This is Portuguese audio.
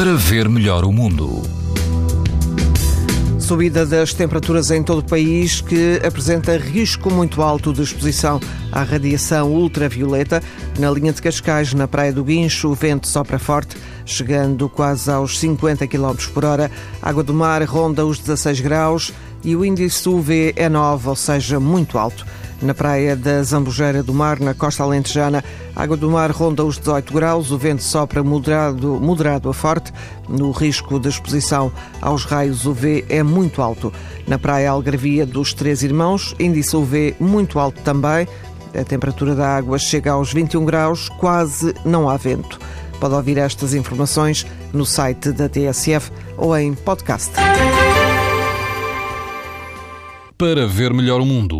para ver melhor o mundo. Subida das temperaturas em todo o país que apresenta risco muito alto de exposição à radiação ultravioleta. Na linha de Cascais, na Praia do Guincho, o vento sopra forte, chegando quase aos 50 km por hora. Água do mar ronda os 16 graus e o índice UV é 9, ou seja, muito alto. Na praia da Zambujeira do Mar, na costa alentejana, a água do mar ronda os 18 graus, o vento sopra moderado, moderado a forte, no risco de exposição aos raios UV é muito alto. Na praia Algarvia dos Três Irmãos, índice UV muito alto também, a temperatura da água chega aos 21 graus, quase não há vento. Pode ouvir estas informações no site da TSF ou em podcast. Para ver melhor o mundo,